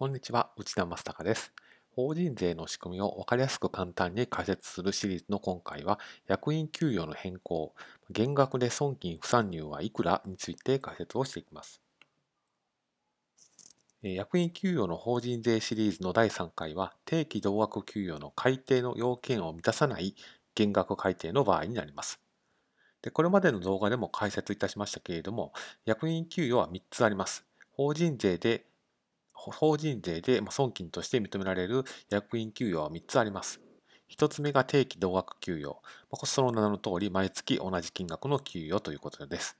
こんにちは、内田正孝です。法人税の仕組みを分かりやすく簡単に解説するシリーズの今回は、役員給与の変更、減額で損金不参入はいくらについて解説をしていきます。役員給与の法人税シリーズの第3回は、定期同額給与の改定の要件を満たさない減額改定の場合になります。でこれまでの動画でも解説いたしましたけれども、役員給与は3つあります。法人税で、法人税で損金として認められる役員給与は3つあります。1つ目が定期同額給与。その名の通り、毎月同じ金額の給与ということです。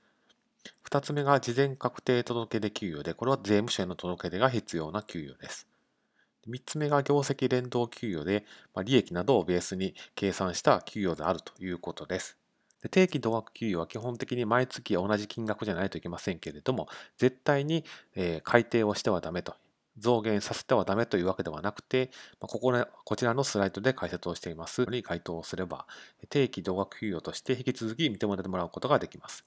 2つ目が事前確定届出給与で、これは税務署への届け出が必要な給与です。3つ目が業績連動給与で、利益などをベースに計算した給与であるということです。定期同額給与は基本的に毎月同じ金額じゃないといけませんけれども、絶対に、改定をしてはダメと、増減させてはダメというわけではなくて、ま、ここ、ね、こちらのスライドで解説をしていますに該当すれば、定期同額給与として引き続き認めてもらうことができます。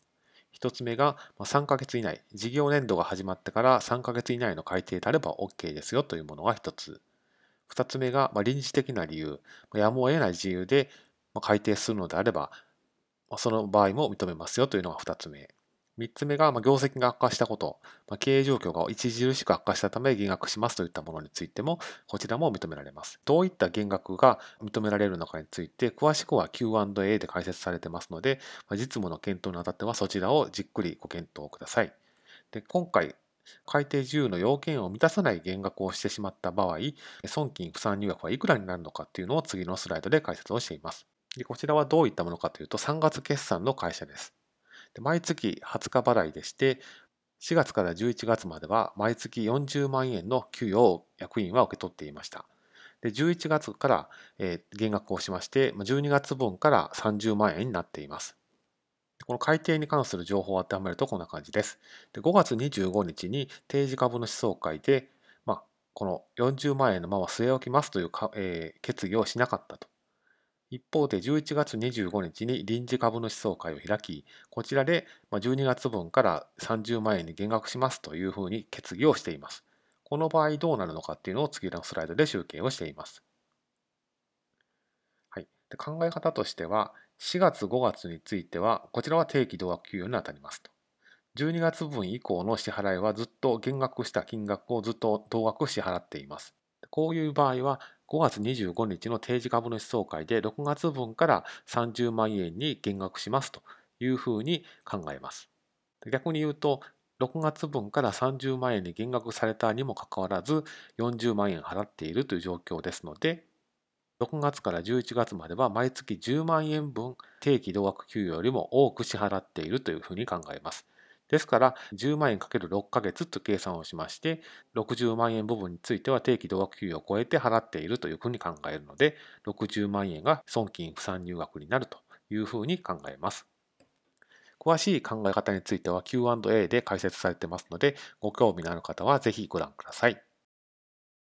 1つ目が3ヶ月以内、事業年度が始まってから3ヶ月以内の改定であれば OK ですよというものが1つ。2つ目が臨時的な理由、やむを得ない自由で改定するのであれば、その場合も認めますよというのが2つ目。3つ目が、業績が悪化したこと、経営状況が著しく悪化したため減額しますといったものについても、こちらも認められます。どういった減額が認められるのかについて、詳しくは Q&A で解説されてますので、実務の検討にあたってはそちらをじっくりご検討ください。で今回、改定自由の要件を満たさない減額をしてしまった場合、損金不算入額はいくらになるのかっていうのを次のスライドで解説をしています。でこちらはどういったものかというと、3月決算の会社です。毎月20日払いでして、4月から11月までは毎月40万円の給与を役員は受け取っていました。で11月から、減額をしまして、12月分から30万円になっています。この改定に関する情報を当てはめるとこんな感じです。で5月25日に定時株主総会で、まあ、この40万円のまま据え置きますというか、えー、決議をしなかったと。一方で11月25日に臨時株主総会を開き、こちらで12月分から30万円に減額しますというふうに決議をしています。この場合どうなるのかっていうのを次のスライドで集計をしています。はい、で考え方としては、4月5月については、こちらは定期同額給与にあたりますと。12月分以降の支払いはずっと減額した金額をずっと同額支払っています。こういう場合は5月25日の定時株主総会で6月分から30万円に減額しますというふうに考えます。逆に言うと、6月分から30万円に減額されたにもかかわらず40万円払っているという状況ですので、6月から11月までは毎月10万円分定期同額給与よりも多く支払っているというふうに考えます。ですから、10万円 ×6 ヶ月と計算をしまして、60万円部分については定期同額給与を超えて払っているというふうに考えるので、60万円が損金不算入額になるというふうに考えます。詳しい考え方については Q&A で解説されてますので、ご興味のある方はぜひご覧ください。